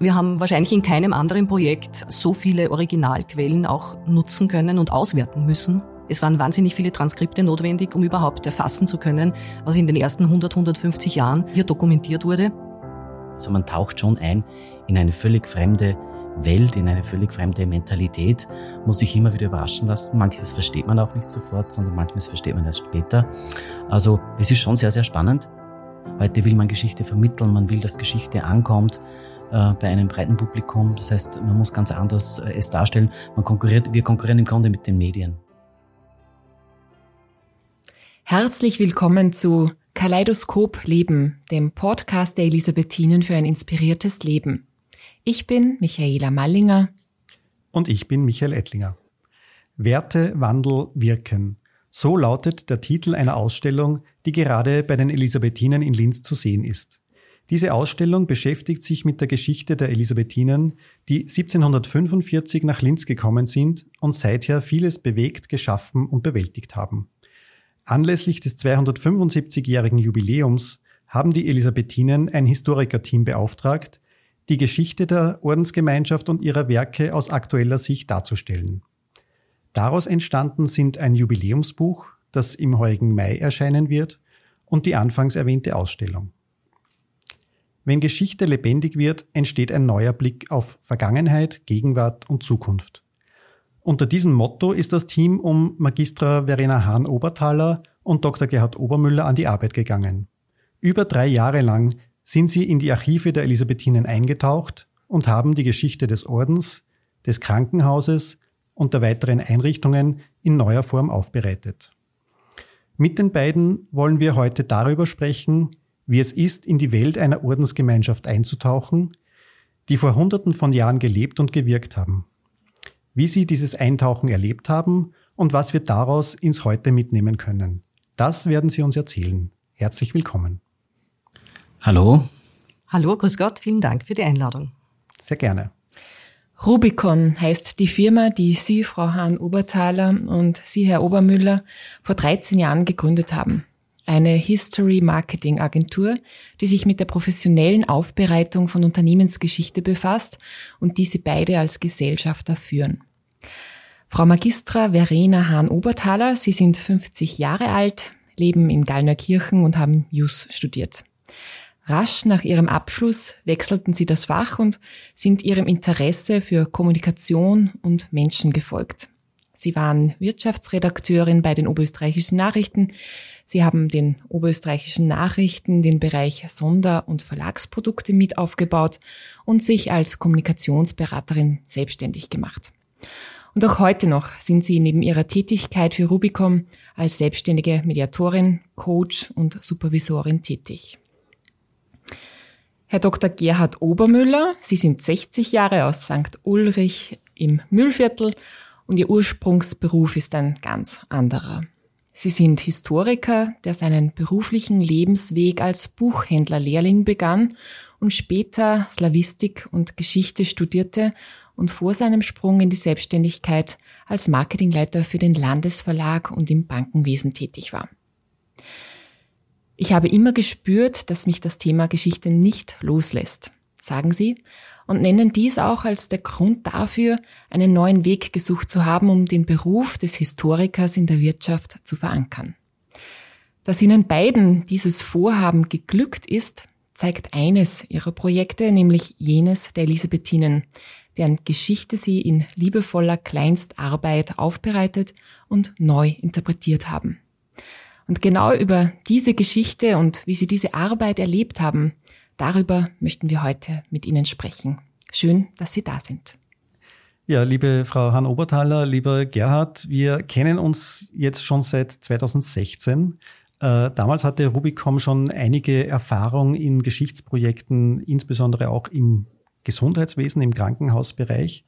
Wir haben wahrscheinlich in keinem anderen Projekt so viele Originalquellen auch nutzen können und auswerten müssen. Es waren wahnsinnig viele Transkripte notwendig, um überhaupt erfassen zu können, was in den ersten 100, 150 Jahren hier dokumentiert wurde. Also man taucht schon ein in eine völlig fremde Welt, in eine völlig fremde Mentalität, muss sich immer wieder überraschen lassen. Manches versteht man auch nicht sofort, sondern manches versteht man erst später. Also es ist schon sehr, sehr spannend. Heute will man Geschichte vermitteln, man will, dass Geschichte ankommt äh, bei einem breiten Publikum. Das heißt, man muss ganz anders äh, es darstellen. Man konkurriert, wir konkurrieren im Grunde mit den Medien. Herzlich willkommen zu Kaleidoskop Leben, dem Podcast der Elisabethinen für ein inspiriertes Leben. Ich bin Michaela Mallinger. Und ich bin Michael Ettlinger. Werte, Wandel, Wirken. So lautet der Titel einer Ausstellung, die gerade bei den Elisabethinen in Linz zu sehen ist. Diese Ausstellung beschäftigt sich mit der Geschichte der Elisabethinen, die 1745 nach Linz gekommen sind und seither vieles bewegt, geschaffen und bewältigt haben. Anlässlich des 275-jährigen Jubiläums haben die Elisabethinen ein Historikerteam beauftragt, die Geschichte der Ordensgemeinschaft und ihrer Werke aus aktueller Sicht darzustellen. Daraus entstanden sind ein Jubiläumsbuch, das im heurigen Mai erscheinen wird, und die anfangs erwähnte Ausstellung. Wenn Geschichte lebendig wird, entsteht ein neuer Blick auf Vergangenheit, Gegenwart und Zukunft. Unter diesem Motto ist das Team um Magistra Verena Hahn-Oberthaler und Dr. Gerhard Obermüller an die Arbeit gegangen. Über drei Jahre lang sind sie in die Archive der Elisabethinen eingetaucht und haben die Geschichte des Ordens, des Krankenhauses und der weiteren Einrichtungen in neuer Form aufbereitet. Mit den beiden wollen wir heute darüber sprechen, wie es ist, in die Welt einer Ordensgemeinschaft einzutauchen, die vor Hunderten von Jahren gelebt und gewirkt haben, wie sie dieses Eintauchen erlebt haben und was wir daraus ins Heute mitnehmen können. Das werden sie uns erzählen. Herzlich willkommen. Hallo. Hallo, grüß Gott, vielen Dank für die Einladung. Sehr gerne. Rubicon heißt die Firma, die Sie, Frau Hahn-Oberthaler und Sie, Herr Obermüller, vor 13 Jahren gegründet haben eine History Marketing Agentur, die sich mit der professionellen Aufbereitung von Unternehmensgeschichte befasst und diese beide als Gesellschafter führen. Frau Magistra Verena Hahn-Oberthaler, Sie sind 50 Jahre alt, leben in Gallnerkirchen und haben Jus studiert. Rasch nach ihrem Abschluss wechselten sie das Fach und sind ihrem Interesse für Kommunikation und Menschen gefolgt. Sie waren Wirtschaftsredakteurin bei den Oberösterreichischen Nachrichten. Sie haben den Oberösterreichischen Nachrichten den Bereich Sonder- und Verlagsprodukte mit aufgebaut und sich als Kommunikationsberaterin selbstständig gemacht. Und auch heute noch sind Sie neben Ihrer Tätigkeit für Rubicom als selbstständige Mediatorin, Coach und Supervisorin tätig. Herr Dr. Gerhard Obermüller, Sie sind 60 Jahre aus St. Ulrich im Müllviertel und ihr Ursprungsberuf ist ein ganz anderer. Sie sind Historiker, der seinen beruflichen Lebensweg als Buchhändlerlehrling begann und später Slavistik und Geschichte studierte und vor seinem Sprung in die Selbstständigkeit als Marketingleiter für den Landesverlag und im Bankenwesen tätig war. Ich habe immer gespürt, dass mich das Thema Geschichte nicht loslässt, sagen Sie, und nennen dies auch als der Grund dafür, einen neuen Weg gesucht zu haben, um den Beruf des Historikers in der Wirtschaft zu verankern. Dass Ihnen beiden dieses Vorhaben geglückt ist, zeigt eines Ihrer Projekte, nämlich jenes der Elisabethinen, deren Geschichte Sie in liebevoller Kleinstarbeit aufbereitet und neu interpretiert haben. Und genau über diese Geschichte und wie Sie diese Arbeit erlebt haben, Darüber möchten wir heute mit Ihnen sprechen. Schön, dass Sie da sind. Ja, liebe Frau Hahn-Oberthaler, lieber Gerhard, wir kennen uns jetzt schon seit 2016. Äh, damals hatte Rubicom schon einige Erfahrung in Geschichtsprojekten, insbesondere auch im Gesundheitswesen, im Krankenhausbereich.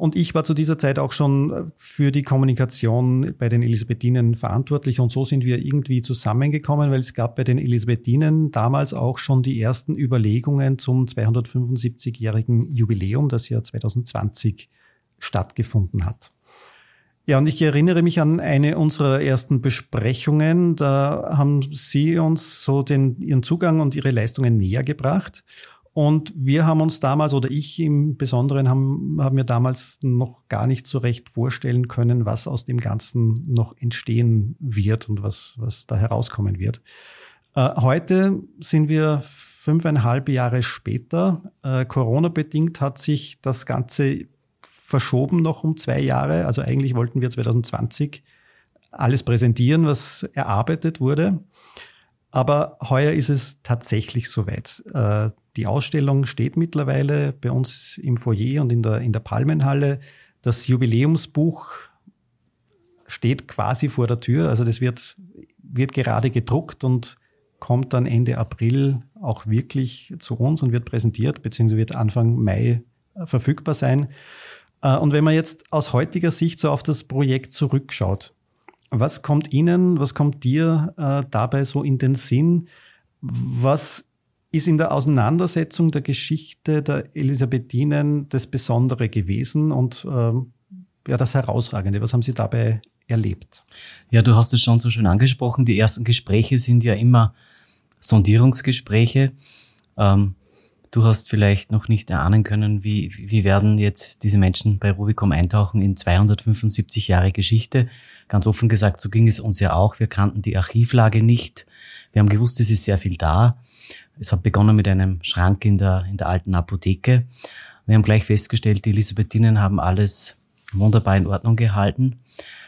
Und ich war zu dieser Zeit auch schon für die Kommunikation bei den Elisabethinen verantwortlich. Und so sind wir irgendwie zusammengekommen, weil es gab bei den Elisabethinen damals auch schon die ersten Überlegungen zum 275-jährigen Jubiläum, das ja 2020 stattgefunden hat. Ja, und ich erinnere mich an eine unserer ersten Besprechungen. Da haben Sie uns so den, Ihren Zugang und Ihre Leistungen näher gebracht. Und wir haben uns damals, oder ich im Besonderen, haben, haben mir damals noch gar nicht so recht vorstellen können, was aus dem Ganzen noch entstehen wird und was, was da herauskommen wird. Äh, heute sind wir fünfeinhalb Jahre später. Äh, Corona-bedingt hat sich das Ganze verschoben noch um zwei Jahre. Also eigentlich wollten wir 2020 alles präsentieren, was erarbeitet wurde. Aber heuer ist es tatsächlich soweit. Äh, die Ausstellung steht mittlerweile bei uns im Foyer und in der, in der Palmenhalle. Das Jubiläumsbuch steht quasi vor der Tür. Also das wird, wird gerade gedruckt und kommt dann Ende April auch wirklich zu uns und wird präsentiert, beziehungsweise wird Anfang Mai verfügbar sein. Äh, und wenn man jetzt aus heutiger Sicht so auf das Projekt zurückschaut, was kommt Ihnen, was kommt dir äh, dabei so in den Sinn? Was ist in der Auseinandersetzung der Geschichte der Elisabethinen das Besondere gewesen und ähm, ja, das Herausragende? Was haben Sie dabei erlebt? Ja, du hast es schon so schön angesprochen. Die ersten Gespräche sind ja immer Sondierungsgespräche. Ähm, Du hast vielleicht noch nicht erahnen können, wie, wie werden jetzt diese Menschen bei Rubicon eintauchen in 275 Jahre Geschichte. Ganz offen gesagt, so ging es uns ja auch. Wir kannten die Archivlage nicht. Wir haben gewusst, es ist sehr viel da. Es hat begonnen mit einem Schrank in der, in der alten Apotheke. Wir haben gleich festgestellt, die Elisabethinen haben alles wunderbar in Ordnung gehalten.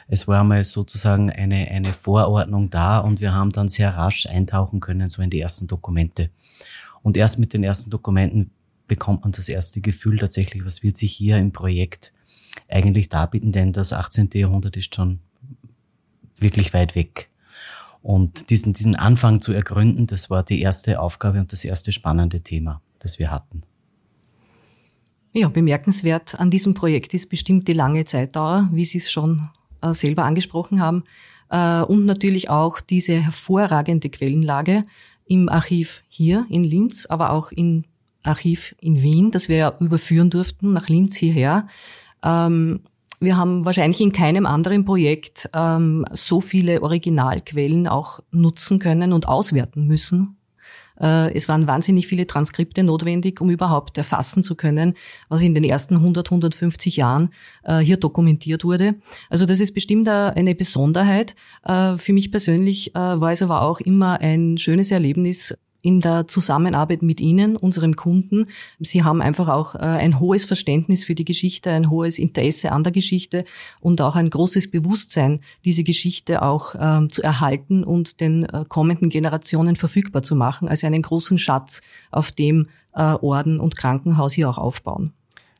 Es war mal sozusagen eine, eine Vorordnung da und wir haben dann sehr rasch eintauchen können, so in die ersten Dokumente. Und erst mit den ersten Dokumenten bekommt man das erste Gefühl tatsächlich, was wird sich hier im Projekt eigentlich darbieten, denn das 18. Jahrhundert ist schon wirklich weit weg. Und diesen, diesen Anfang zu ergründen, das war die erste Aufgabe und das erste spannende Thema, das wir hatten. Ja, bemerkenswert an diesem Projekt ist bestimmt die lange Zeitdauer, wie Sie es schon äh, selber angesprochen haben, äh, und natürlich auch diese hervorragende Quellenlage, im Archiv hier in Linz, aber auch im Archiv in Wien, das wir ja überführen durften nach Linz hierher. Ähm, wir haben wahrscheinlich in keinem anderen Projekt ähm, so viele Originalquellen auch nutzen können und auswerten müssen äh, es waren wahnsinnig viele Transkripte notwendig, um überhaupt erfassen zu können, was in den ersten 100, 150 Jahren äh, hier dokumentiert wurde. Also das ist bestimmt eine Besonderheit. Äh, für mich persönlich war es aber auch immer ein schönes Erlebnis, in der Zusammenarbeit mit Ihnen, unserem Kunden. Sie haben einfach auch äh, ein hohes Verständnis für die Geschichte, ein hohes Interesse an der Geschichte und auch ein großes Bewusstsein, diese Geschichte auch ähm, zu erhalten und den äh, kommenden Generationen verfügbar zu machen, also einen großen Schatz, auf dem äh, Orden und Krankenhaus hier auch aufbauen.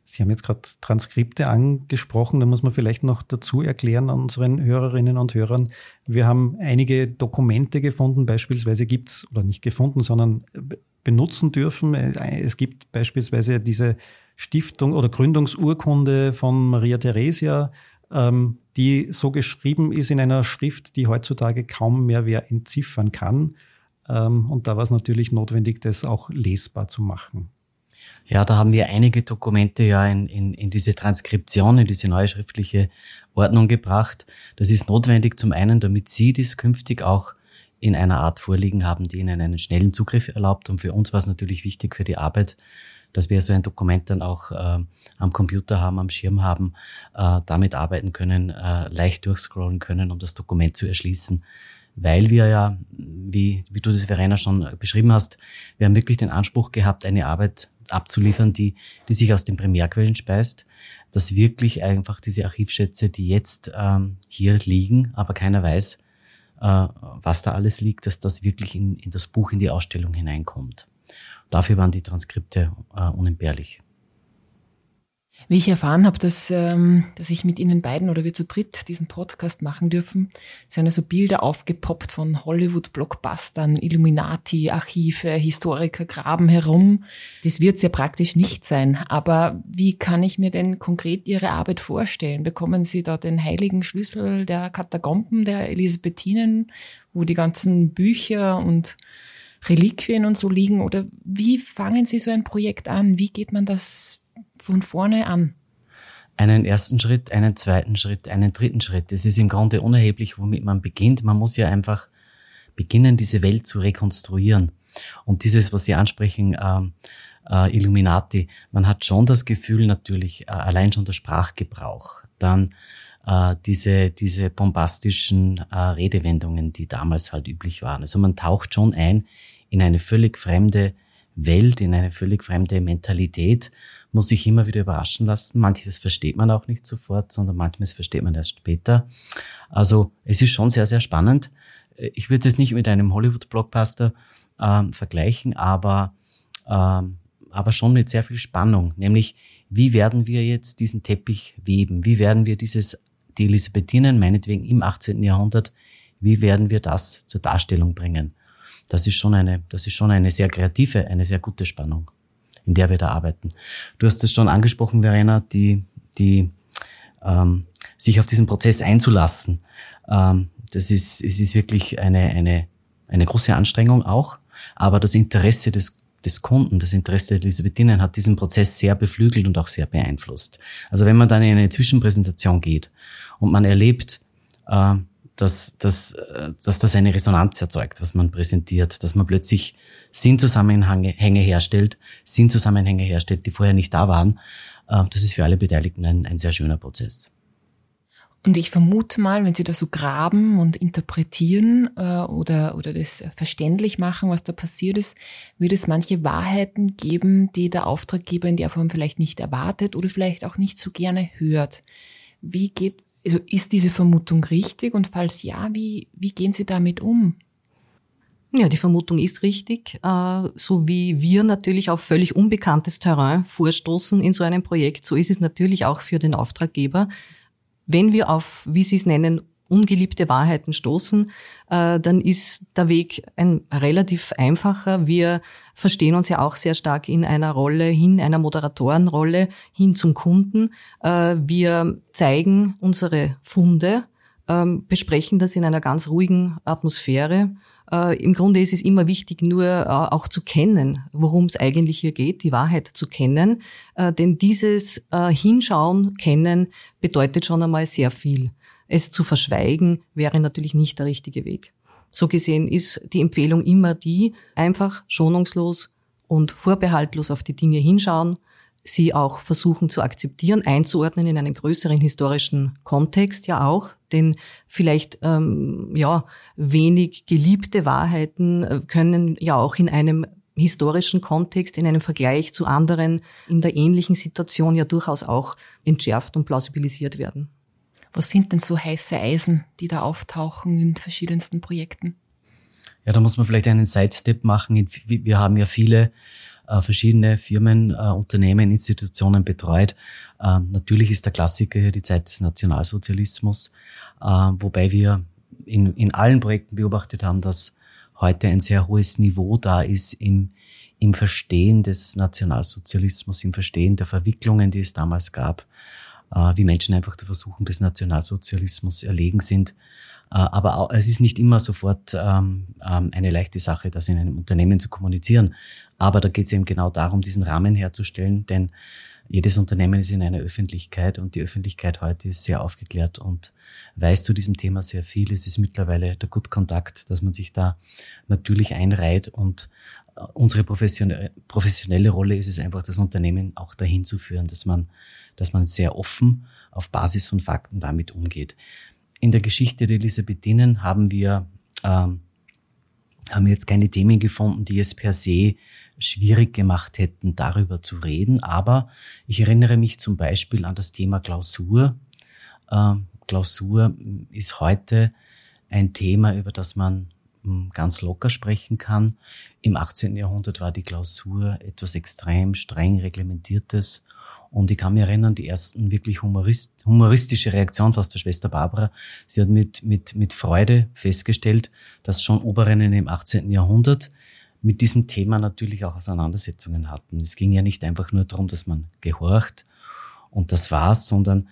Sie haben jetzt gerade Transkripte angesprochen, da muss man vielleicht noch dazu erklären unseren Hörerinnen und Hörern. Wir haben einige Dokumente gefunden, beispielsweise gibt's oder nicht gefunden, sondern benutzen dürfen. Es gibt beispielsweise diese Stiftung oder Gründungsurkunde von Maria Theresia, ähm, die so geschrieben ist in einer Schrift, die heutzutage kaum mehr wer entziffern kann. Ähm, und da war es natürlich notwendig, das auch lesbar zu machen. Ja, da haben wir einige Dokumente ja in, in, in diese Transkription, in diese neue schriftliche Ordnung gebracht. Das ist notwendig zum einen, damit Sie dies künftig auch in einer Art vorliegen haben, die Ihnen einen schnellen Zugriff erlaubt. Und für uns war es natürlich wichtig für die Arbeit, dass wir so ein Dokument dann auch äh, am Computer haben, am Schirm haben, äh, damit arbeiten können, äh, leicht durchscrollen können, um das Dokument zu erschließen. Weil wir ja, wie, wie du das Verena schon beschrieben hast, wir haben wirklich den Anspruch gehabt, eine Arbeit abzuliefern, die, die sich aus den Primärquellen speist, dass wirklich einfach diese Archivschätze, die jetzt ähm, hier liegen, aber keiner weiß, äh, was da alles liegt, dass das wirklich in, in das Buch, in die Ausstellung hineinkommt. Dafür waren die Transkripte äh, unentbehrlich. Wie ich erfahren habe, dass, ähm, dass ich mit Ihnen beiden oder wir zu dritt diesen Podcast machen dürfen, sind also Bilder aufgepoppt von Hollywood-Blockbustern, Illuminati, Archive, Historiker graben herum. Das wird es ja praktisch nicht sein. Aber wie kann ich mir denn konkret Ihre Arbeit vorstellen? Bekommen Sie da den heiligen Schlüssel der Katakomben der Elisabethinen, wo die ganzen Bücher und Reliquien und so liegen? Oder wie fangen Sie so ein Projekt an? Wie geht man das von vorne an? Einen ersten Schritt, einen zweiten Schritt, einen dritten Schritt. Es ist im Grunde unerheblich, womit man beginnt. Man muss ja einfach beginnen, diese Welt zu rekonstruieren. Und dieses, was Sie ansprechen, äh, äh, Illuminati. Man hat schon das Gefühl natürlich, äh, allein schon der Sprachgebrauch, dann äh, diese, diese bombastischen äh, Redewendungen, die damals halt üblich waren. Also man taucht schon ein in eine völlig fremde Welt, in eine völlig fremde Mentalität, muss sich immer wieder überraschen lassen. Manches versteht man auch nicht sofort, sondern manches versteht man erst später. Also es ist schon sehr, sehr spannend. Äh, ich würde es nicht mit einem Hollywood-Blockbuster ähm, vergleichen, aber, ähm, aber schon mit sehr viel Spannung. Nämlich, wie werden wir jetzt diesen Teppich weben? Wie werden wir dieses, die Elisabethinen, meinetwegen im 18. Jahrhundert, wie werden wir das zur Darstellung bringen? Das ist schon eine, das ist schon eine sehr kreative, eine sehr gute Spannung, in der wir da arbeiten. Du hast es schon angesprochen, Verena, die, die, ähm, sich auf diesen Prozess einzulassen. Ähm, das ist, es ist wirklich eine, eine, eine große Anstrengung auch, aber das Interesse des des Kunden, das Interesse der Elisabethinen hat diesen Prozess sehr beflügelt und auch sehr beeinflusst. Also wenn man dann in eine Zwischenpräsentation geht und man erlebt, äh, dass, dass, äh, dass das eine Resonanz erzeugt, was man präsentiert, dass man plötzlich Sinnzusammenhänge herstellt, Sinnzusammenhänge herstellt, die vorher nicht da waren. Äh, das ist für alle Beteiligten ein, ein sehr schöner Prozess. Und ich vermute mal, wenn Sie da so graben und interpretieren äh, oder, oder das verständlich machen, was da passiert ist, wird es manche Wahrheiten geben, die der Auftraggeber in der Form vielleicht nicht erwartet oder vielleicht auch nicht so gerne hört. Wie geht, also ist diese Vermutung richtig und falls ja, wie, wie gehen Sie damit um? Ja, die Vermutung ist richtig. Äh, so wie wir natürlich auf völlig unbekanntes Terrain vorstoßen in so einem Projekt, so ist es natürlich auch für den Auftraggeber. Wenn wir auf, wie Sie es nennen, ungeliebte Wahrheiten stoßen, äh, dann ist der Weg ein relativ einfacher. Wir verstehen uns ja auch sehr stark in einer Rolle hin, einer Moderatorenrolle hin zum Kunden. Äh, wir zeigen unsere Funde, ähm, besprechen das in einer ganz ruhigen Atmosphäre. Äh, Im Grunde ist es immer wichtig, nur äh, auch zu kennen, worum es eigentlich hier geht, die Wahrheit zu kennen. Äh, denn dieses äh, Hinschauen, Kennen bedeutet schon einmal sehr viel. Es zu verschweigen wäre natürlich nicht der richtige Weg. So gesehen ist die Empfehlung immer die, einfach schonungslos und vorbehaltlos auf die Dinge hinschauen, sie auch versuchen zu akzeptieren, einzuordnen in einen größeren historischen Kontext ja auch, denn vielleicht ähm, ja wenig geliebte Wahrheiten äh, können ja auch in einem historischen Kontext, in einem Vergleich zu anderen in der ähnlichen Situation ja durchaus auch entschärft und plausibilisiert werden. Was sind denn so heiße Eisen, die da auftauchen in verschiedensten Projekten? Ja, da muss man vielleicht einen Sidestep machen. Wir haben ja viele äh, verschiedene Firmen, äh, Unternehmen, Institutionen betreut. Äh, natürlich ist der Klassiker hier die Zeit des Nationalsozialismus, äh, wobei wir in, in allen Projekten beobachtet haben, dass heute ein sehr hohes Niveau da ist im, im Verstehen des Nationalsozialismus, im Verstehen der Verwicklungen, die es damals gab wie Menschen einfach der Versuchung des Nationalsozialismus erlegen sind. Äh, aber auch, es ist nicht immer sofort ähm, ähm, eine leichte Sache, das in einem Unternehmen zu kommunizieren. Aber da geht es eben genau darum, diesen Rahmen herzustellen, denn jedes Unternehmen ist in einer Öffentlichkeit und die Öffentlichkeit heute ist sehr aufgeklärt und weiß zu diesem Thema sehr viel. Es ist mittlerweile der Good Kontakt, dass man sich da natürlich einreiht und äh, unsere professionelle Rolle ist es einfach, das Unternehmen auch dahin zu führen, dass man dass man sehr offen auf Basis von Fakten damit umgeht. In der Geschichte der Elisabethinen haben wir, ähm, haben wir jetzt keine Themen gefunden, die es per se schwierig gemacht hätten, darüber zu reden. Aber ich erinnere mich zum Beispiel an das Thema Klausur. Ähm, Klausur ist heute ein Thema, über das man ganz locker sprechen kann. Im 18. Jahrhundert war die Klausur etwas extrem streng reglementiertes und ich kann mich erinnern, die ersten wirklich humorist, humoristische Reaktion fast der Schwester Barbara. Sie hat mit, mit, mit Freude festgestellt, dass schon Oberinnen im 18. Jahrhundert mit diesem Thema natürlich auch Auseinandersetzungen hatten. Es ging ja nicht einfach nur darum, dass man gehorcht und das war's, sondern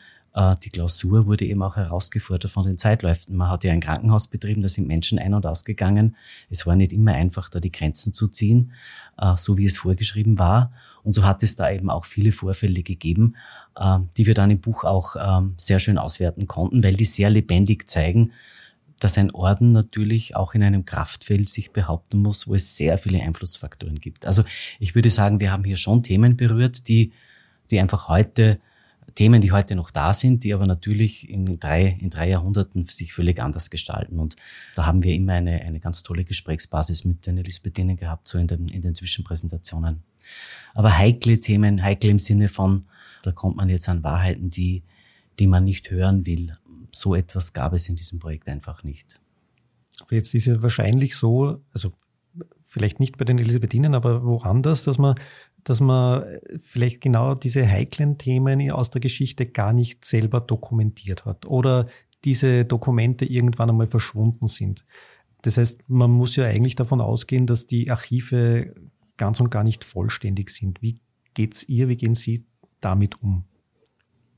die Klausur wurde eben auch herausgefordert von den Zeitläufen. Man hat ja ein Krankenhaus betrieben, da sind Menschen ein- und ausgegangen. Es war nicht immer einfach, da die Grenzen zu ziehen, äh, so wie es vorgeschrieben war. Und so hat es da eben auch viele Vorfälle gegeben, äh, die wir dann im Buch auch ähm, sehr schön auswerten konnten, weil die sehr lebendig zeigen, dass ein Orden natürlich auch in einem Kraftfeld sich behaupten muss, wo es sehr viele Einflussfaktoren gibt. Also ich würde sagen, wir haben hier schon Themen berührt, die, die einfach heute, Themen, die heute noch da sind, die aber natürlich in drei, in drei Jahrhunderten sich völlig anders gestalten. Und da haben wir immer eine, eine ganz tolle Gesprächsbasis mit den Elisabethinen gehabt, so in den, in den Zwischenpräsentationen. Aber heikle Themen, heikel im Sinne von, da kommt man jetzt an Wahrheiten, die, die man nicht hören will so etwas gab es in diesem Projekt einfach nicht. Aber jetzt ist ja wahrscheinlich so, also vielleicht nicht bei den Elisabethinen, aber woanders, dass man, dass man vielleicht genau diese heiklen Themen aus der Geschichte gar nicht selber dokumentiert hat oder diese Dokumente irgendwann einmal verschwunden sind. Das heißt, man muss ja eigentlich davon ausgehen, dass die Archive ganz und gar nicht vollständig sind. Wie geht's ihr, wie gehen Sie damit um?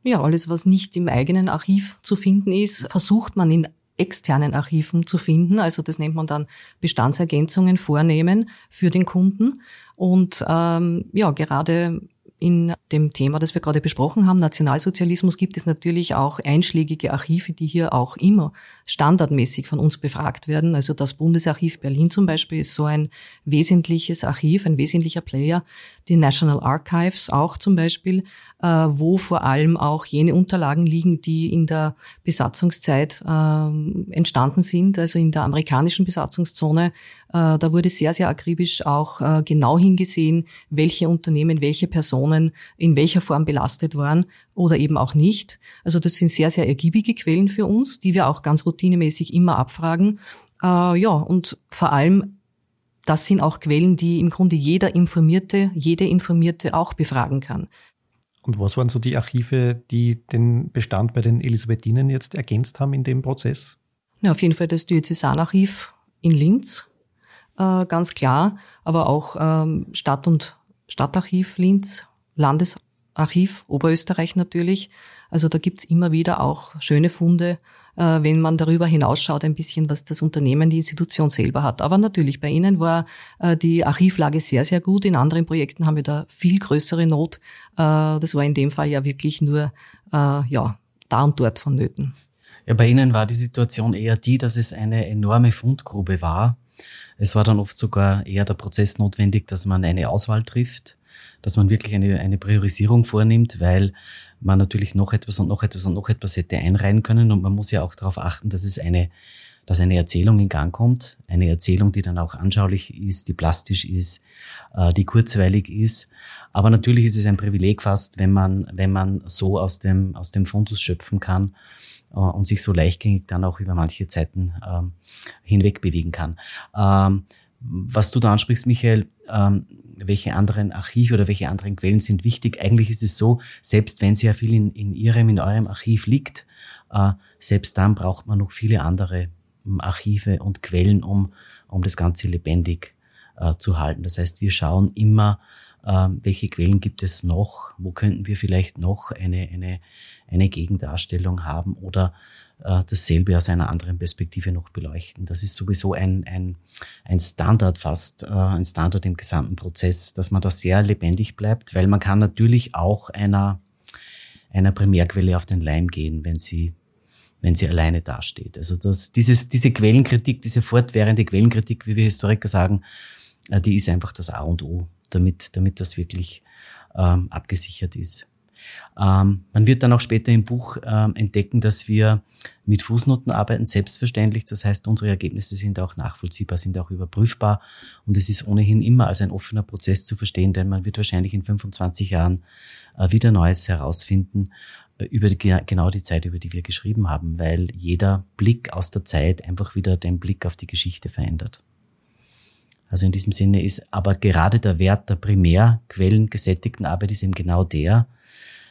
Ja, alles, was nicht im eigenen Archiv zu finden ist, versucht man in externen Archiven zu finden. Also das nennt man dann Bestandsergänzungen vornehmen für den Kunden. Und ähm, ja, gerade in dem Thema, das wir gerade besprochen haben, Nationalsozialismus, gibt es natürlich auch einschlägige Archive, die hier auch immer standardmäßig von uns befragt werden. Also das Bundesarchiv Berlin zum Beispiel ist so ein wesentliches Archiv, ein wesentlicher Player. Die National Archives auch zum Beispiel, äh, wo vor allem auch jene Unterlagen liegen, die in der Besatzungszeit äh, entstanden sind, also in der amerikanischen Besatzungszone. Äh, da wurde sehr, sehr akribisch auch äh, genau hingesehen, welche Unternehmen, welche Personen in welcher Form belastet waren oder eben auch nicht. Also das sind sehr, sehr ergiebige Quellen für uns, die wir auch ganz routinemäßig immer abfragen. Äh, ja, und vor allem das sind auch Quellen, die im Grunde jeder Informierte, jede Informierte auch befragen kann. Und was waren so die Archive, die den Bestand bei den Elisabethinen jetzt ergänzt haben in dem Prozess? Ja, auf jeden Fall das Diözesanarchiv in Linz, äh, ganz klar, aber auch ähm, Stadt- und Stadtarchiv Linz, Landesarchiv Oberösterreich natürlich. Also da gibt's immer wieder auch schöne Funde, äh, wenn man darüber hinausschaut, ein bisschen, was das Unternehmen, die Institution selber hat. Aber natürlich, bei Ihnen war äh, die Archivlage sehr, sehr gut. In anderen Projekten haben wir da viel größere Not. Das war in dem Fall ja wirklich nur ja, da und dort vonnöten. Ja, bei Ihnen war die Situation eher die, dass es eine enorme Fundgrube war. Es war dann oft sogar eher der Prozess notwendig, dass man eine Auswahl trifft dass man wirklich eine, eine Priorisierung vornimmt, weil man natürlich noch etwas und noch etwas und noch etwas hätte einreihen können. Und man muss ja auch darauf achten, dass es eine, dass eine Erzählung in Gang kommt, eine Erzählung, die dann auch anschaulich ist, die plastisch ist, äh, die kurzweilig ist. Aber natürlich ist es ein Privileg fast, wenn man, wenn man so aus dem, aus dem Fundus schöpfen kann und sich so leichtgängig dann auch über manche Zeiten ähm, hinweg bewegen kann. Ähm, was du da ansprichst, Michael, ähm, welche anderen Archive oder welche anderen Quellen sind wichtig. Eigentlich ist es so, selbst wenn sehr viel in, in Ihrem, in eurem Archiv liegt, äh, selbst dann braucht man noch viele andere ähm, Archive und Quellen, um, um das Ganze lebendig äh, zu halten. Das heißt, wir schauen immer, äh, welche Quellen gibt es noch, wo könnten wir vielleicht noch eine, eine, eine Gegendarstellung haben oder äh, dasselbe aus einer anderen Perspektive noch beleuchten. Das ist sowieso ein, ein, ein Standard fast, äh, ein Standard im gesamten Prozess, dass man da sehr lebendig bleibt, weil man kann natürlich auch einer, einer Primärquelle auf den Leim gehen, wenn sie wenn sie alleine dasteht. Also das, dieses, diese Quellenkritik, diese fortwährende Quellenkritik, wie wir Historiker sagen, äh, die ist einfach das A und O, damit, damit das wirklich ähm, abgesichert ist. Ähm, man wird dann auch später im Buch ähm, entdecken, dass wir mit Fußnoten arbeiten, selbstverständlich. Das heißt, unsere Ergebnisse sind auch nachvollziehbar, sind auch überprüfbar. Und es ist ohnehin immer als ein offener Prozess zu verstehen, denn man wird wahrscheinlich in 25 Jahren äh, wieder Neues herausfinden äh, über die, genau die Zeit, über die wir geschrieben haben, weil jeder Blick aus der Zeit einfach wieder den Blick auf die Geschichte verändert. Also in diesem Sinne ist aber gerade der Wert der primär quellengesättigten Arbeit ist eben genau der,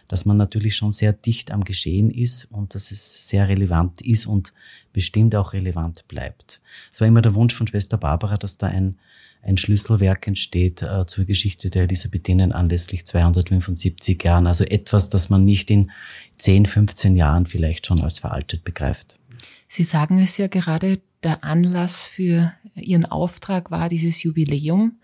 dass man natürlich schon sehr dicht am Geschehen ist und dass es sehr relevant ist und bestimmt auch relevant bleibt. Es war immer der Wunsch von Schwester Barbara, dass da ein, ein Schlüsselwerk entsteht äh, zur Geschichte der Elisabethinen anlässlich 275 Jahren. Also etwas, das man nicht in 10, 15 Jahren vielleicht schon als veraltet begreift. Sie sagen es ja gerade, der Anlass für Ihren Auftrag war dieses Jubiläum.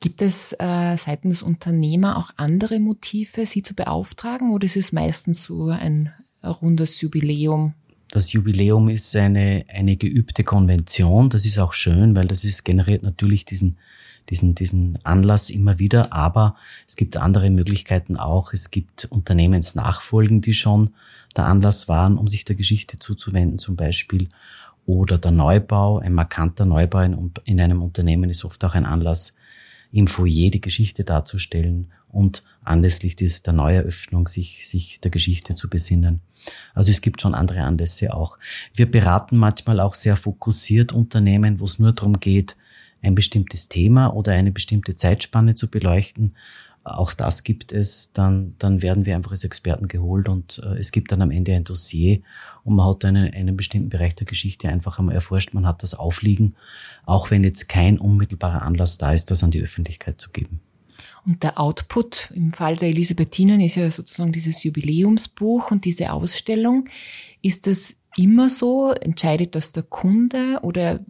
Gibt es äh, seitens Unternehmer auch andere Motive, Sie zu beauftragen oder ist es meistens so ein rundes Jubiläum? das Jubiläum ist eine, eine geübte Konvention. Das ist auch schön, weil das ist, generiert natürlich diesen, diesen, diesen Anlass immer wieder. Aber es gibt andere Möglichkeiten auch. Es gibt Unternehmensnachfolgen, die schon der Anlass waren, um sich der Geschichte zuzuwenden zum Beispiel. Oder der Neubau, ein markanter Neubau in, in einem Unternehmen ist oft auch ein Anlass, im Foyer die Geschichte darzustellen und anlässlich der Neueröffnung sich, sich der Geschichte zu besinnen. Also es gibt schon andere Anlässe auch. Wir beraten manchmal auch sehr fokussiert Unternehmen, wo es nur darum geht, ein bestimmtes Thema oder eine bestimmte Zeitspanne zu beleuchten. Auch das gibt es, dann, dann werden wir einfach als Experten geholt und äh, es gibt dann am Ende ein Dossier und man hat einen, einen bestimmten Bereich der Geschichte einfach einmal erforscht, man hat das aufliegen, auch wenn jetzt kein unmittelbarer Anlass da ist, das an die Öffentlichkeit zu geben. Und der Output im Fall der Elisabethinen ist ja sozusagen dieses Jubiläumsbuch und diese Ausstellung. Ist das immer so? Entscheidet das der Kunde oder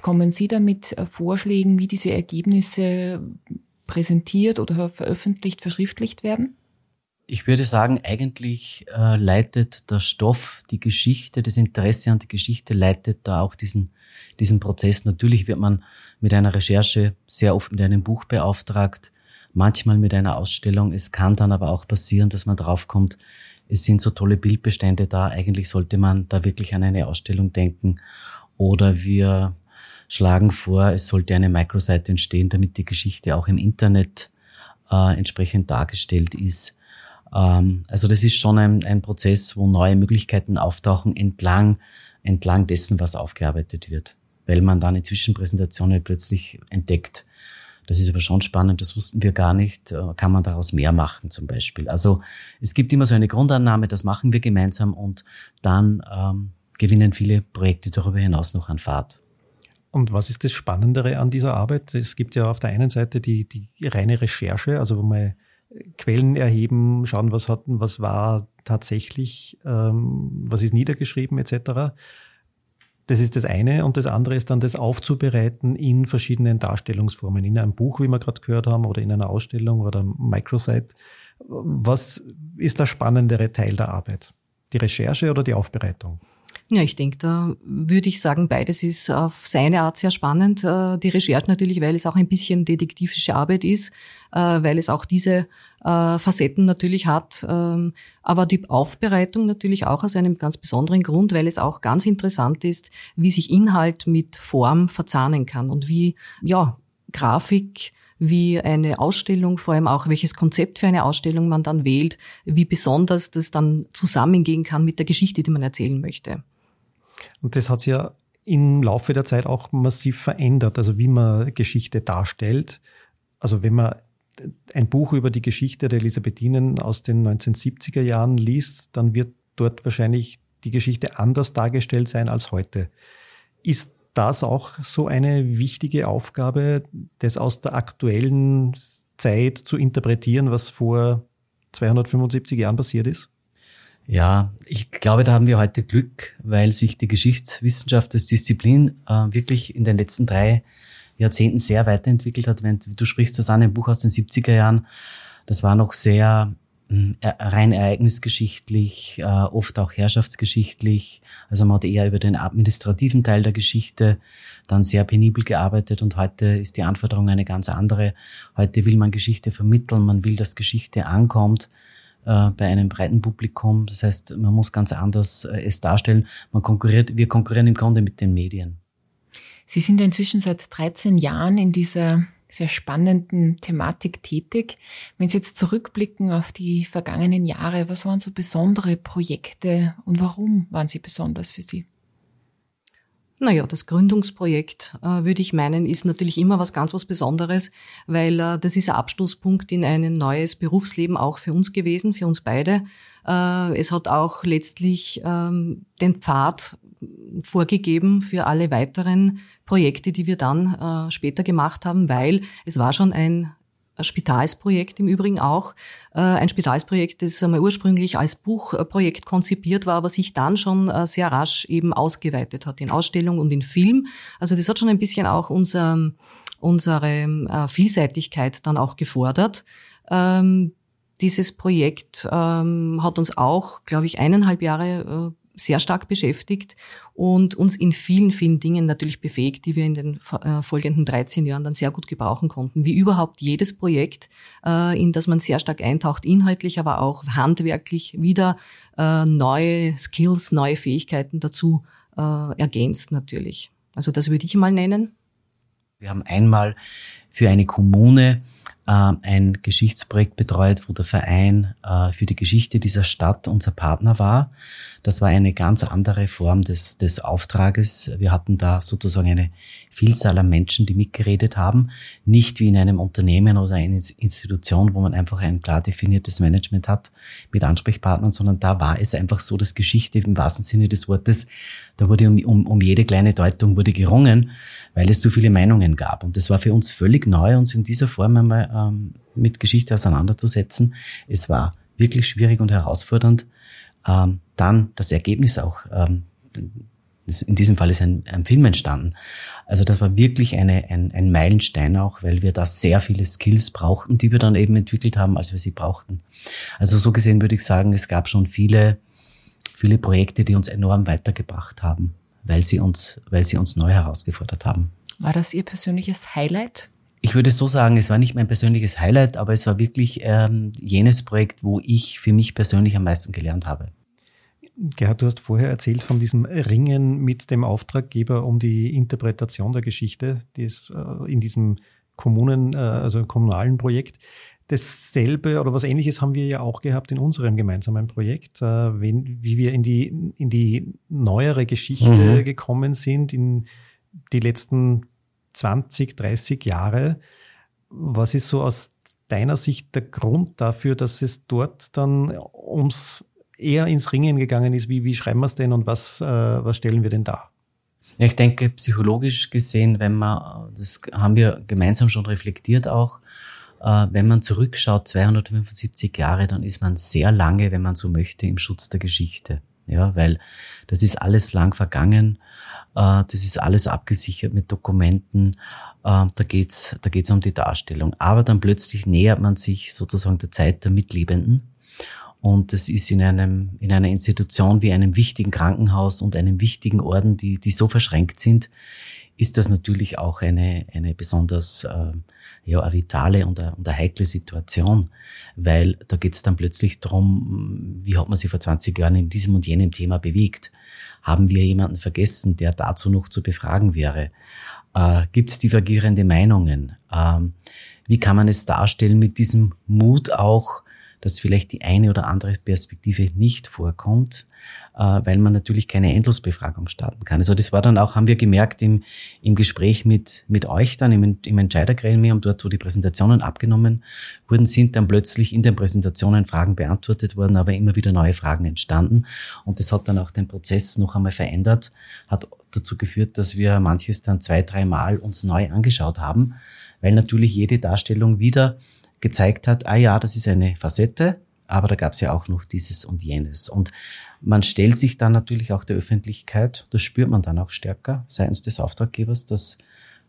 kommen Sie da mit äh, Vorschlägen, wie diese Ergebnisse präsentiert oder veröffentlicht, verschriftlicht werden? Ich würde sagen, eigentlich äh, leitet der Stoff, die Geschichte, das Interesse an der Geschichte leitet da auch diesen, diesen Prozess. Natürlich wird man mit einer Recherche sehr oft mit einem Buch beauftragt manchmal mit einer Ausstellung. Es kann dann aber auch passieren, dass man draufkommt, es sind so tolle Bildbestände da, eigentlich sollte man da wirklich an eine Ausstellung denken. Oder wir schlagen vor, es sollte eine Microsite entstehen, damit die Geschichte auch im Internet äh, entsprechend dargestellt ist. Ähm, also das ist schon ein, ein Prozess, wo neue Möglichkeiten auftauchen entlang, entlang dessen, was aufgearbeitet wird. Weil man dann in Zwischenpräsentationen plötzlich entdeckt, das ist aber schon spannend, das wussten wir gar nicht. Äh, kann man daraus mehr machen zum Beispiel? Also es gibt immer so eine Grundannahme, das machen wir gemeinsam und dann ähm, gewinnen viele Projekte darüber hinaus noch an Fahrt. Und was ist das Spannendere an dieser Arbeit? Es gibt ja auf der einen Seite die, die reine Recherche, also wo man Quellen erheben, schauen, was hatten, was war tatsächlich, ähm, was ist niedergeschrieben etc. Das ist das eine. Und das andere ist dann das aufzubereiten in verschiedenen Darstellungsformen. In einem Buch, wie wir gerade gehört haben, oder in einer Ausstellung oder Microsite. Was ist der spannendere Teil der Arbeit? Die Recherche oder die Aufbereitung? Ja, ich denke, da würde ich sagen, beides ist auf seine Art sehr spannend. Äh, die Recherche natürlich, weil es auch ein bisschen detektivische Arbeit ist, äh, weil es auch diese äh, Facetten natürlich hat, ähm, aber die Aufbereitung natürlich auch aus einem ganz besonderen Grund, weil es auch ganz interessant ist, wie sich Inhalt mit Form verzahnen kann und wie, ja, Grafik, wie eine Ausstellung, vor allem auch welches Konzept für eine Ausstellung man dann wählt, wie besonders das dann zusammengehen kann mit der Geschichte, die man erzählen möchte. Und das hat sich ja im Laufe der Zeit auch massiv verändert, also wie man Geschichte darstellt. Also wenn man ein Buch über die Geschichte der Elisabethinen aus den 1970er Jahren liest, dann wird dort wahrscheinlich die Geschichte anders dargestellt sein als heute. Ist das auch so eine wichtige Aufgabe, das aus der aktuellen Zeit zu interpretieren, was vor 275 Jahren passiert ist? Ja, ich glaube, da haben wir heute Glück, weil sich die Geschichtswissenschaft als Disziplin äh, wirklich in den letzten drei Jahrzehnten sehr weiterentwickelt hat. Wenn du sprichst das an, ein Buch aus den 70er Jahren, das war noch sehr hm, rein ereignisgeschichtlich, äh, oft auch herrschaftsgeschichtlich. Also man hat eher über den administrativen Teil der Geschichte dann sehr penibel gearbeitet und heute ist die Anforderung eine ganz andere. Heute will man Geschichte vermitteln, man will, dass Geschichte ankommt äh, bei einem breiten Publikum. Das heißt, man muss ganz anders äh, es darstellen. Man konkurriert, wir konkurrieren im Grunde mit den Medien. Sie sind inzwischen seit 13 Jahren in dieser sehr spannenden Thematik tätig. Wenn Sie jetzt zurückblicken auf die vergangenen Jahre, was waren so besondere Projekte und warum waren sie besonders für Sie? Naja, das Gründungsprojekt, äh, würde ich meinen, ist natürlich immer was ganz was Besonderes, weil äh, das ist ein Abschlusspunkt in ein neues Berufsleben auch für uns gewesen, für uns beide. Äh, es hat auch letztlich ähm, den Pfad vorgegeben für alle weiteren Projekte, die wir dann äh, später gemacht haben, weil es war schon ein Spitalsprojekt im Übrigen auch. Äh, ein Spitalsprojekt, das einmal ursprünglich als Buchprojekt konzipiert war, aber sich dann schon äh, sehr rasch eben ausgeweitet hat in Ausstellung und in Film. Also das hat schon ein bisschen auch unser, unsere äh, Vielseitigkeit dann auch gefordert. Ähm, dieses Projekt ähm, hat uns auch, glaube ich, eineinhalb Jahre sehr stark beschäftigt und uns in vielen, vielen Dingen natürlich befähigt, die wir in den äh, folgenden 13 Jahren dann sehr gut gebrauchen konnten. Wie überhaupt jedes Projekt, äh, in das man sehr stark eintaucht, inhaltlich, aber auch handwerklich wieder äh, neue Skills, neue Fähigkeiten dazu ergänzt natürlich. Also das würde ich mal nennen. Wir haben einmal für eine Kommune ein Geschichtsprojekt betreut, wo der Verein äh, für die Geschichte dieser Stadt unser Partner war. Das war eine ganz andere Form des, des Auftrages. Wir hatten da sozusagen eine Vielzahl an Menschen, die mitgeredet haben. Nicht wie in einem Unternehmen oder einer Institution, wo man einfach ein klar definiertes Management hat mit Ansprechpartnern, sondern da war es einfach so, dass Geschichte im wahrsten Sinne des Wortes, da wurde um, um, um jede kleine Deutung wurde gerungen, weil es so viele Meinungen gab. Und das war für uns völlig neu, uns in dieser Form einmal ähm, mit Geschichte auseinanderzusetzen. Es war wirklich schwierig und herausfordernd. Ähm, dann das Ergebnis auch. Ähm, in diesem Fall ist ein, ein Film entstanden. Also das war wirklich eine, ein, ein Meilenstein auch, weil wir da sehr viele Skills brauchten, die wir dann eben entwickelt haben, als wir sie brauchten. Also so gesehen würde ich sagen, es gab schon viele, viele Projekte, die uns enorm weitergebracht haben, weil sie uns, weil sie uns neu herausgefordert haben. War das Ihr persönliches Highlight? Ich würde so sagen, es war nicht mein persönliches Highlight, aber es war wirklich ähm, jenes Projekt, wo ich für mich persönlich am meisten gelernt habe. Gerhard, du hast vorher erzählt von diesem Ringen mit dem Auftraggeber um die Interpretation der Geschichte, die es äh, in diesem Kommunen, äh, also kommunalen Projekt. Dasselbe oder was ähnliches haben wir ja auch gehabt in unserem gemeinsamen Projekt, äh, wie wir in die, in die neuere Geschichte mhm. gekommen sind, in die letzten 20, 30 Jahre. Was ist so aus deiner Sicht der Grund dafür, dass es dort dann ums eher ins Ringen gegangen ist? Wie, wie schreiben wir es denn und was, äh, was stellen wir denn da? Ja, ich denke, psychologisch gesehen, wenn man, das haben wir gemeinsam schon reflektiert auch, wenn man zurückschaut, 275 Jahre, dann ist man sehr lange, wenn man so möchte, im Schutz der Geschichte. Ja, weil das ist alles lang vergangen äh, das ist alles abgesichert mit Dokumenten. Äh, da geht's, da geht's um die Darstellung. Aber dann plötzlich nähert man sich sozusagen der Zeit der Mitlebenden. Und das ist in einem, in einer Institution wie einem wichtigen Krankenhaus und einem wichtigen Orden, die, die so verschränkt sind, ist das natürlich auch eine, eine besonders äh, ja, eine vitale und eine, und eine heikle Situation, weil da geht es dann plötzlich darum, wie hat man sich vor 20 Jahren in diesem und jenem Thema bewegt. Haben wir jemanden vergessen, der dazu noch zu befragen wäre? Äh, Gibt es divergierende Meinungen? Ähm, wie kann man es darstellen mit diesem Mut auch, dass vielleicht die eine oder andere Perspektive nicht vorkommt, weil man natürlich keine Endlosbefragung starten kann. Also das war dann auch, haben wir gemerkt im, im Gespräch mit, mit euch dann im, im Entscheidergremium, dort wo die Präsentationen abgenommen wurden, sind dann plötzlich in den Präsentationen Fragen beantwortet worden, aber immer wieder neue Fragen entstanden. Und das hat dann auch den Prozess noch einmal verändert, hat dazu geführt, dass wir manches dann zwei, dreimal uns neu angeschaut haben, weil natürlich jede Darstellung wieder gezeigt hat, ah ja, das ist eine Facette, aber da gab es ja auch noch dieses und jenes. Und man stellt sich dann natürlich auch der Öffentlichkeit, das spürt man dann auch stärker seitens des Auftraggebers, dass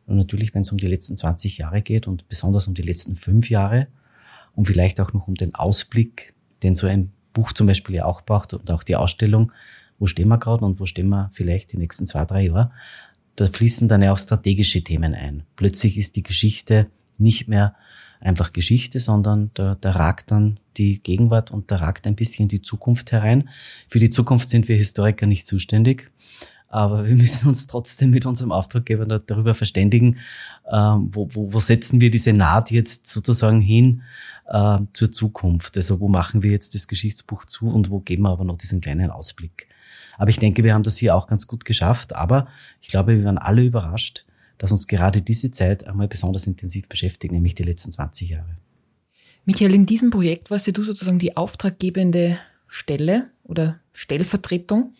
natürlich, wenn es um die letzten 20 Jahre geht und besonders um die letzten fünf Jahre und vielleicht auch noch um den Ausblick, den so ein Buch zum Beispiel ja auch braucht und auch die Ausstellung, wo stehen wir gerade und wo stehen wir vielleicht die nächsten zwei, drei Jahre, da fließen dann ja auch strategische Themen ein. Plötzlich ist die Geschichte nicht mehr einfach Geschichte, sondern da, da ragt dann die Gegenwart und da ragt ein bisschen die Zukunft herein. Für die Zukunft sind wir Historiker nicht zuständig, aber wir müssen uns trotzdem mit unserem Auftraggeber darüber verständigen, äh, wo, wo, wo setzen wir diese Naht jetzt sozusagen hin äh, zur Zukunft. Also wo machen wir jetzt das Geschichtsbuch zu und wo geben wir aber noch diesen kleinen Ausblick. Aber ich denke, wir haben das hier auch ganz gut geschafft. Aber ich glaube, wir waren alle überrascht, dass uns gerade diese Zeit einmal besonders intensiv beschäftigt, nämlich die letzten 20 Jahre. Michael, in diesem Projekt warst du sozusagen die auftraggebende Stelle oder Stellvertretung.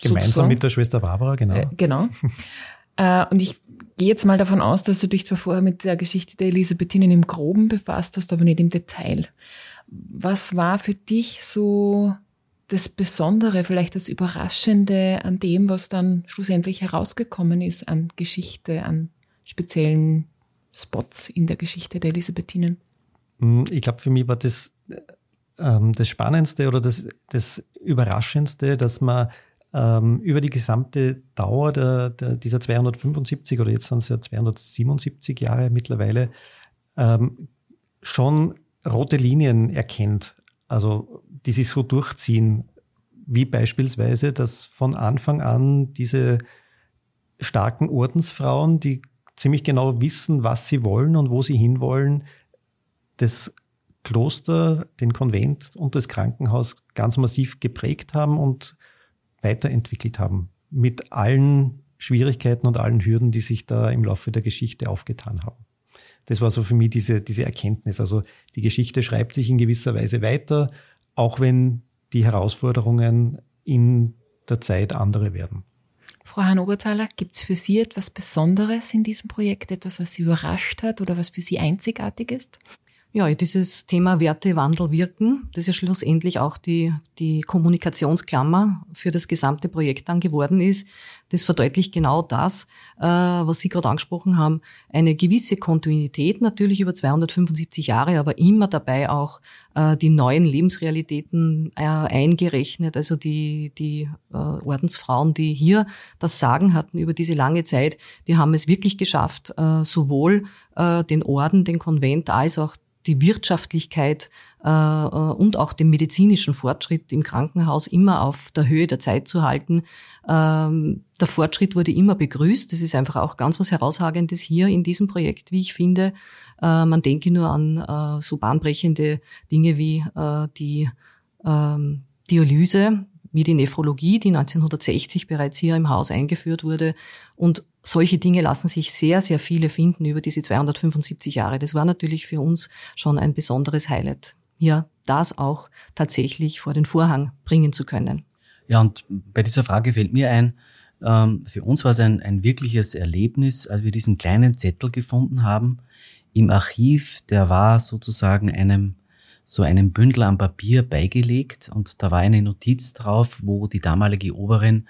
Gemeinsam sozusagen. mit der Schwester Barbara, genau. Äh, genau. äh, und ich gehe jetzt mal davon aus, dass du dich zwar vorher mit der Geschichte der Elisabethinen im Groben befasst hast, aber nicht im Detail. Was war für dich so das Besondere, vielleicht das Überraschende an dem, was dann schlussendlich herausgekommen ist an Geschichte, an speziellen Spots in der Geschichte der Elisabethinen? Hm, ich glaube, für mich war das ähm, das Spannendste oder das, das Überraschendste, dass man ähm, über die gesamte Dauer der, der, dieser 275 oder jetzt sind es ja 277 Jahre mittlerweile ähm, schon rote Linien erkennt, also die sich so durchziehen, wie beispielsweise, dass von Anfang an diese starken Ordensfrauen, die ziemlich genau wissen, was sie wollen und wo sie hinwollen, das Kloster, den Konvent und das Krankenhaus ganz massiv geprägt haben und weiterentwickelt haben. Mit allen Schwierigkeiten und allen Hürden, die sich da im Laufe der Geschichte aufgetan haben. Das war so für mich diese, diese Erkenntnis. Also die Geschichte schreibt sich in gewisser Weise weiter, auch wenn die Herausforderungen in der Zeit andere werden. Frau Hahn-Oberthaler, gibt es für Sie etwas Besonderes in diesem Projekt, etwas, was Sie überrascht hat oder was für Sie einzigartig ist? Ja, dieses Thema Wertewandel wirken, das ja schlussendlich auch die, die Kommunikationsklammer für das gesamte Projekt dann geworden ist, das verdeutlicht genau das, äh, was Sie gerade angesprochen haben. Eine gewisse Kontinuität natürlich über 275 Jahre, aber immer dabei auch äh, die neuen Lebensrealitäten äh, eingerechnet, also die, die äh, Ordensfrauen, die hier das Sagen hatten über diese lange Zeit, die haben es wirklich geschafft, äh, sowohl äh, den Orden, den Konvent als auch die Wirtschaftlichkeit äh, äh, und auch den medizinischen Fortschritt im Krankenhaus immer auf der Höhe der Zeit zu halten. Ähm, der Fortschritt wurde immer begrüßt. Das ist einfach auch ganz was Herausragendes hier in diesem Projekt, wie ich finde. Äh, man denke nur an äh, so bahnbrechende Dinge wie äh, die ähm, Dialyse, wie die Nephrologie, die 1960 bereits hier im Haus eingeführt wurde und solche Dinge lassen sich sehr, sehr viele finden über diese 275 Jahre. Das war natürlich für uns schon ein besonderes Highlight, hier das auch tatsächlich vor den Vorhang bringen zu können. Ja, und bei dieser Frage fällt mir ein, ähm, für uns war es ein, ein wirkliches Erlebnis, als wir diesen kleinen Zettel gefunden haben im Archiv, der war sozusagen einem so einem Bündel am Papier beigelegt und da war eine Notiz drauf, wo die damalige Oberin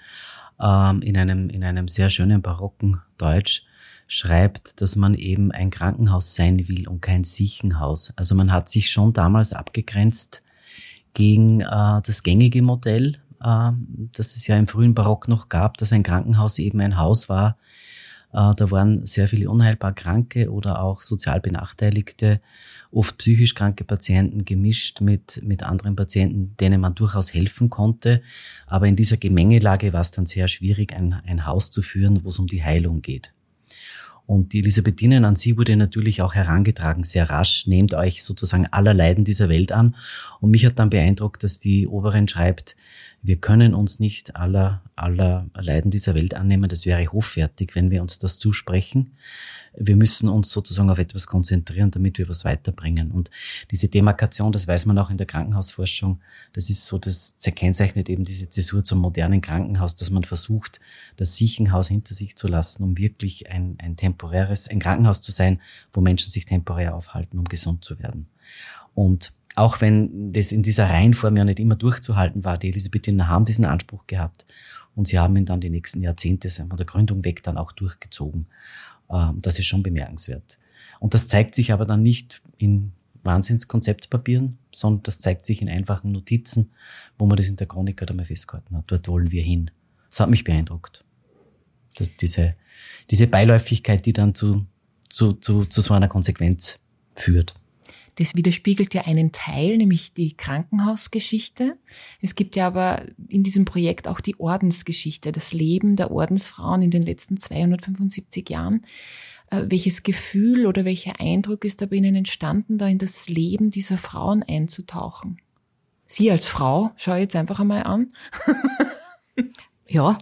ähm, in, einem, in einem sehr schönen barocken Deutsch schreibt, dass man eben ein Krankenhaus sein will und kein Siechenhaus. Also man hat sich schon damals abgegrenzt gegen äh, das gängige Modell, äh, das es ja im frühen Barock noch gab, dass ein Krankenhaus eben ein Haus war. Äh, da waren sehr viele unheilbar Kranke oder auch sozial Benachteiligte oft psychisch kranke Patienten gemischt mit, mit anderen Patienten, denen man durchaus helfen konnte. Aber in dieser Gemengelage war es dann sehr schwierig, ein, ein Haus zu führen, wo es um die Heilung geht. Und die Elisabethinen an sie wurde natürlich auch herangetragen, sehr rasch, nehmt euch sozusagen aller Leiden dieser Welt an. Und mich hat dann beeindruckt, dass die Oberin schreibt, wir können uns nicht aller, aller Leiden dieser Welt annehmen. Das wäre hoffärtig, wenn wir uns das zusprechen. Wir müssen uns sozusagen auf etwas konzentrieren, damit wir was weiterbringen. Und diese Demarkation, das weiß man auch in der Krankenhausforschung, das ist so, das kennzeichnet eben diese Zäsur zum modernen Krankenhaus, dass man versucht, das Siechenhaus hinter sich zu lassen, um wirklich ein, ein temporäres, ein Krankenhaus zu sein, wo Menschen sich temporär aufhalten, um gesund zu werden. Und auch wenn das in dieser Reihenform ja nicht immer durchzuhalten war, die Elisabethiner haben diesen Anspruch gehabt und sie haben ihn dann die nächsten Jahrzehnte von der Gründung weg dann auch durchgezogen. Ähm, das ist schon bemerkenswert. Und das zeigt sich aber dann nicht in Wahnsinnskonzeptpapieren, sondern das zeigt sich in einfachen Notizen, wo man das in der Chronik halt einmal festgehalten hat. Dort wollen wir hin. Das hat mich beeindruckt. Das, diese, diese Beiläufigkeit, die dann zu, zu, zu, zu so einer Konsequenz führt. Das widerspiegelt ja einen Teil, nämlich die Krankenhausgeschichte. Es gibt ja aber in diesem Projekt auch die Ordensgeschichte, das Leben der Ordensfrauen in den letzten 275 Jahren. Äh, welches Gefühl oder welcher Eindruck ist da bei Ihnen entstanden, da in das Leben dieser Frauen einzutauchen? Sie als Frau, schau jetzt einfach einmal an. ja,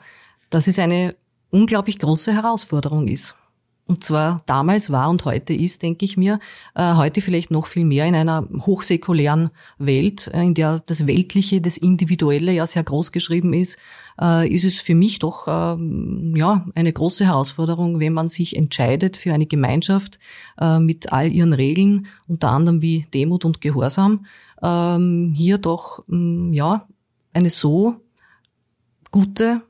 dass es eine unglaublich große Herausforderung ist. Und zwar damals war und heute ist, denke ich mir, äh, heute vielleicht noch viel mehr in einer hochsäkulären Welt, äh, in der das Weltliche, das Individuelle ja sehr groß geschrieben ist, äh, ist es für mich doch ähm, ja eine große Herausforderung, wenn man sich entscheidet für eine Gemeinschaft mit all ihren Regeln, unter anderem wie Demut und Gehorsam, ähm, hier doch mm, ja eine so gute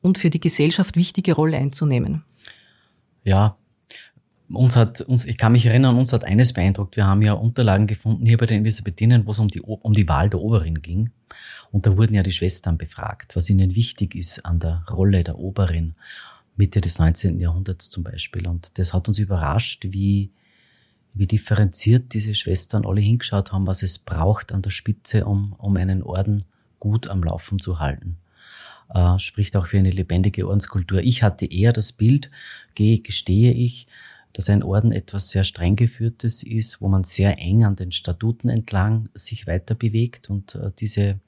und für die Gesellschaft wichtige Rolle einzunehmen. Ja, uns hat, uns, ich kann mich erinnern, uns hat eines beeindruckt. Wir haben ja Unterlagen gefunden hier bei den Elisabethinen, wo es um die, um die Wahl der Oberin ging. Und da wurden ja die Schwestern befragt, was ihnen wichtig ist an der Rolle der Oberin. Mitte des 19. Jahrhunderts zum Beispiel. Und das hat uns überrascht, wie, wie differenziert diese Schwestern alle hingeschaut haben, was es braucht an der Spitze, um, um einen Orden gut am Laufen zu halten. Äh, spricht auch für eine lebendige Ordenskultur. Ich hatte eher das Bild, gehe, gestehe ich, dass ein Orden etwas sehr streng geführtes ist, wo man sehr eng an den Statuten entlang sich weiter bewegt und äh, diese,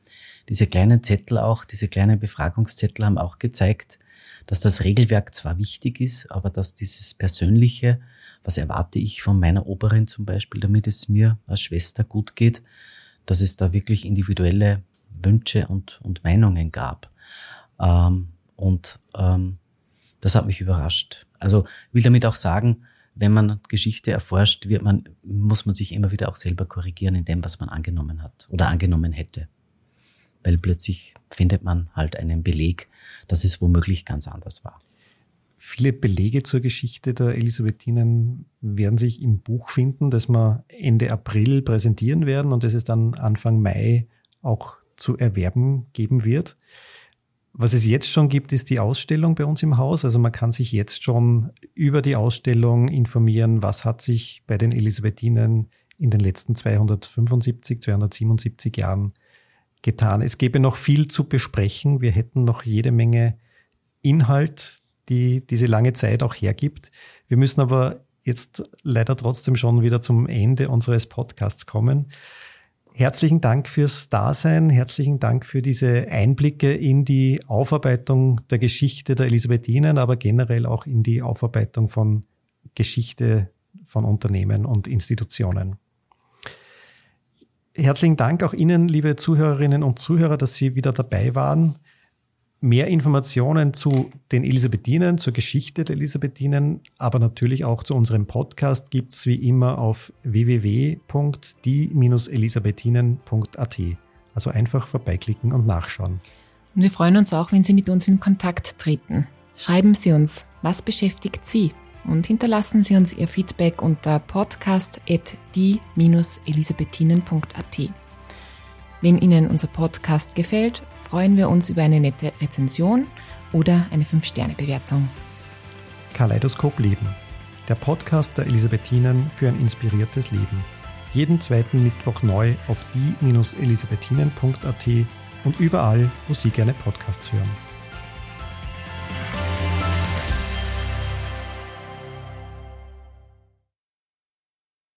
diese kleinen Zettel auch, diese kleinen Befragungszettel haben auch gezeigt, dass das Regelwerk zwar wichtig ist, aber dass dieses Persönliche, was erwarte ich von meiner Oberin zum Beispiel, damit es mir als Schwester gut geht, dass es da wirklich individuelle Wünsche und, und Meinungen gab. Ähm, und ähm, das hat mich überrascht. Also will damit auch sagen, wenn man Geschichte erforscht, wird man, muss man sich immer wieder auch selber korrigieren in dem, was man angenommen hat oder angenommen hätte. Weil plötzlich findet man halt einen Beleg, dass es womöglich ganz anders war. Viele Belege zur Geschichte der Elisabethinen werden sich im Buch finden, das wir Ende April präsentieren werden und das es dann Anfang Mai auch zu erwerben geben wird. Was es jetzt schon gibt, ist die Ausstellung bei uns im Haus. Also man kann sich jetzt schon über die Ausstellung informieren, was hat sich bei den Elisabethinen in den letzten 275, 277 Jahren getan. Es gäbe noch viel zu besprechen. Wir hätten noch jede Menge Inhalt, die diese lange Zeit auch hergibt. Wir müssen aber jetzt leider trotzdem schon wieder zum Ende unseres Podcasts kommen. Herzlichen Dank fürs Dasein, herzlichen Dank für diese Einblicke in die Aufarbeitung der Geschichte der Elisabethinen, aber generell auch in die Aufarbeitung von Geschichte von Unternehmen und Institutionen. Herzlichen Dank auch Ihnen, liebe Zuhörerinnen und Zuhörer, dass Sie wieder dabei waren. Mehr Informationen zu den Elisabethinen, zur Geschichte der Elisabethinen, aber natürlich auch zu unserem Podcast gibt es wie immer auf www.die-elisabethinen.at. Also einfach vorbeiklicken und nachschauen. Und wir freuen uns auch, wenn Sie mit uns in Kontakt treten. Schreiben Sie uns, was beschäftigt Sie? und hinterlassen Sie uns Ihr Feedback unter podcast.die-elisabethinen.at. Wenn Ihnen unser Podcast gefällt, freuen wir uns über eine nette Rezension oder eine 5-Sterne-Bewertung. Kaleidoskop Leben, der Podcast der Elisabethinen für ein inspiriertes Leben. Jeden zweiten Mittwoch neu auf die-elisabethinen.at und überall, wo Sie gerne Podcasts hören.